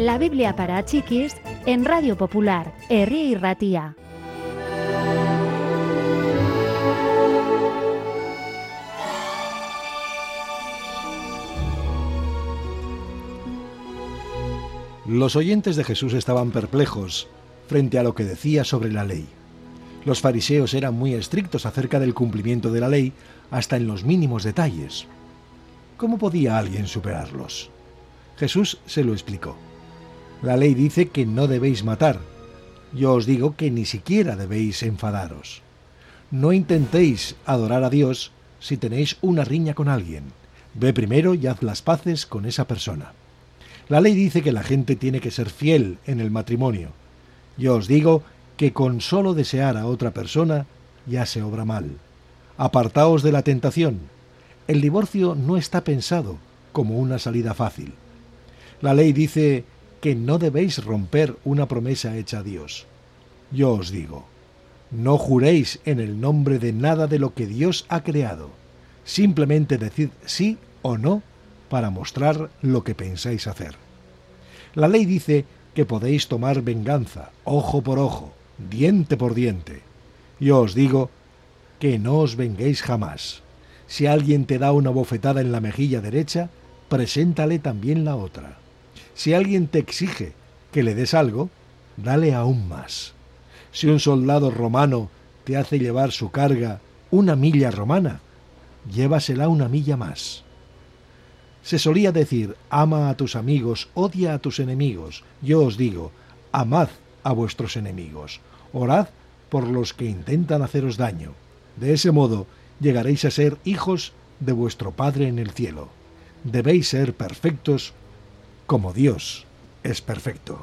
La Biblia para chiquis en Radio Popular, Herri y Ratía. Los oyentes de Jesús estaban perplejos frente a lo que decía sobre la ley. Los fariseos eran muy estrictos acerca del cumplimiento de la ley hasta en los mínimos detalles. ¿Cómo podía alguien superarlos? Jesús se lo explicó. La ley dice que no debéis matar. Yo os digo que ni siquiera debéis enfadaros. No intentéis adorar a Dios si tenéis una riña con alguien. Ve primero y haz las paces con esa persona. La ley dice que la gente tiene que ser fiel en el matrimonio. Yo os digo que con solo desear a otra persona ya se obra mal. Apartaos de la tentación. El divorcio no está pensado como una salida fácil. La ley dice que no debéis romper una promesa hecha a Dios. Yo os digo, no juréis en el nombre de nada de lo que Dios ha creado. Simplemente decid sí o no para mostrar lo que pensáis hacer. La ley dice que podéis tomar venganza, ojo por ojo, diente por diente. Yo os digo que no os venguéis jamás. Si alguien te da una bofetada en la mejilla derecha, preséntale también la otra. Si alguien te exige que le des algo, dale aún más. Si un soldado romano te hace llevar su carga una milla romana, llévasela una milla más. Se solía decir, ama a tus amigos, odia a tus enemigos. Yo os digo, amad a vuestros enemigos, orad por los que intentan haceros daño. De ese modo llegaréis a ser hijos de vuestro Padre en el cielo. Debéis ser perfectos como Dios es perfecto.